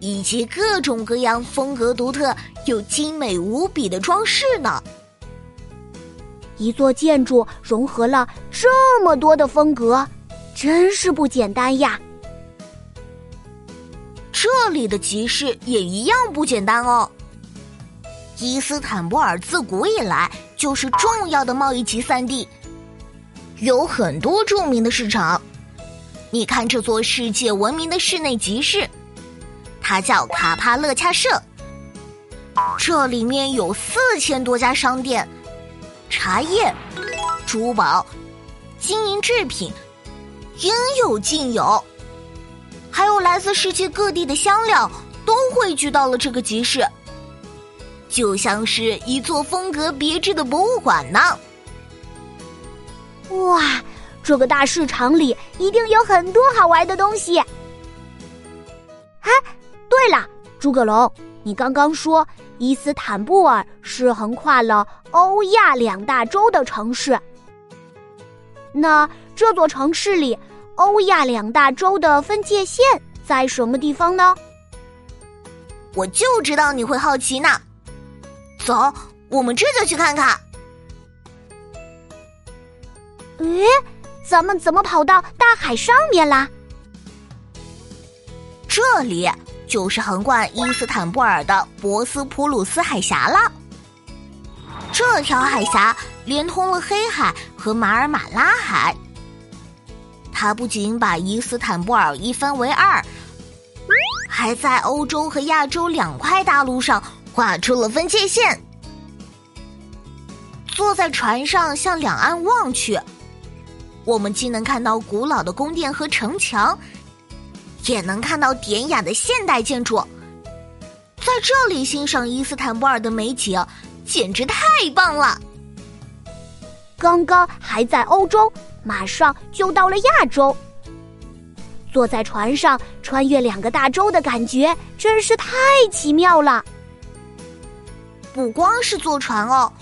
以及各种各样风格独特又精美无比的装饰呢。一座建筑融合了这么多的风格，真是不简单呀！这里的集市也一样不简单哦。伊斯坦布尔自古以来就是重要的贸易集散地，有很多著名的市场。你看这座世界闻名的室内集市，它叫卡帕勒恰社，这里面有四千多家商店。茶叶、珠宝、金银制品，应有尽有。还有来自世界各地的香料，都汇聚到了这个集市，就像是一座风格别致的博物馆呢。哇，这个大市场里一定有很多好玩的东西。哎，对了，诸葛龙。你刚刚说伊斯坦布尔是横跨了欧亚两大洲的城市，那这座城市里欧亚两大洲的分界线在什么地方呢？我就知道你会好奇呢。走，我们这就去看看。诶，咱们怎么跑到大海上面啦？这里。就是横贯伊斯坦布尔的博斯普鲁斯海峡了。这条海峡连通了黑海和马尔马拉海，它不仅把伊斯坦布尔一分为二，还在欧洲和亚洲两块大陆上画出了分界线。坐在船上向两岸望去，我们既能看到古老的宫殿和城墙。也能看到典雅的现代建筑，在这里欣赏伊斯坦布尔的美景，简直太棒了。刚刚还在欧洲，马上就到了亚洲。坐在船上穿越两个大洲的感觉，真是太奇妙了。不光是坐船哦，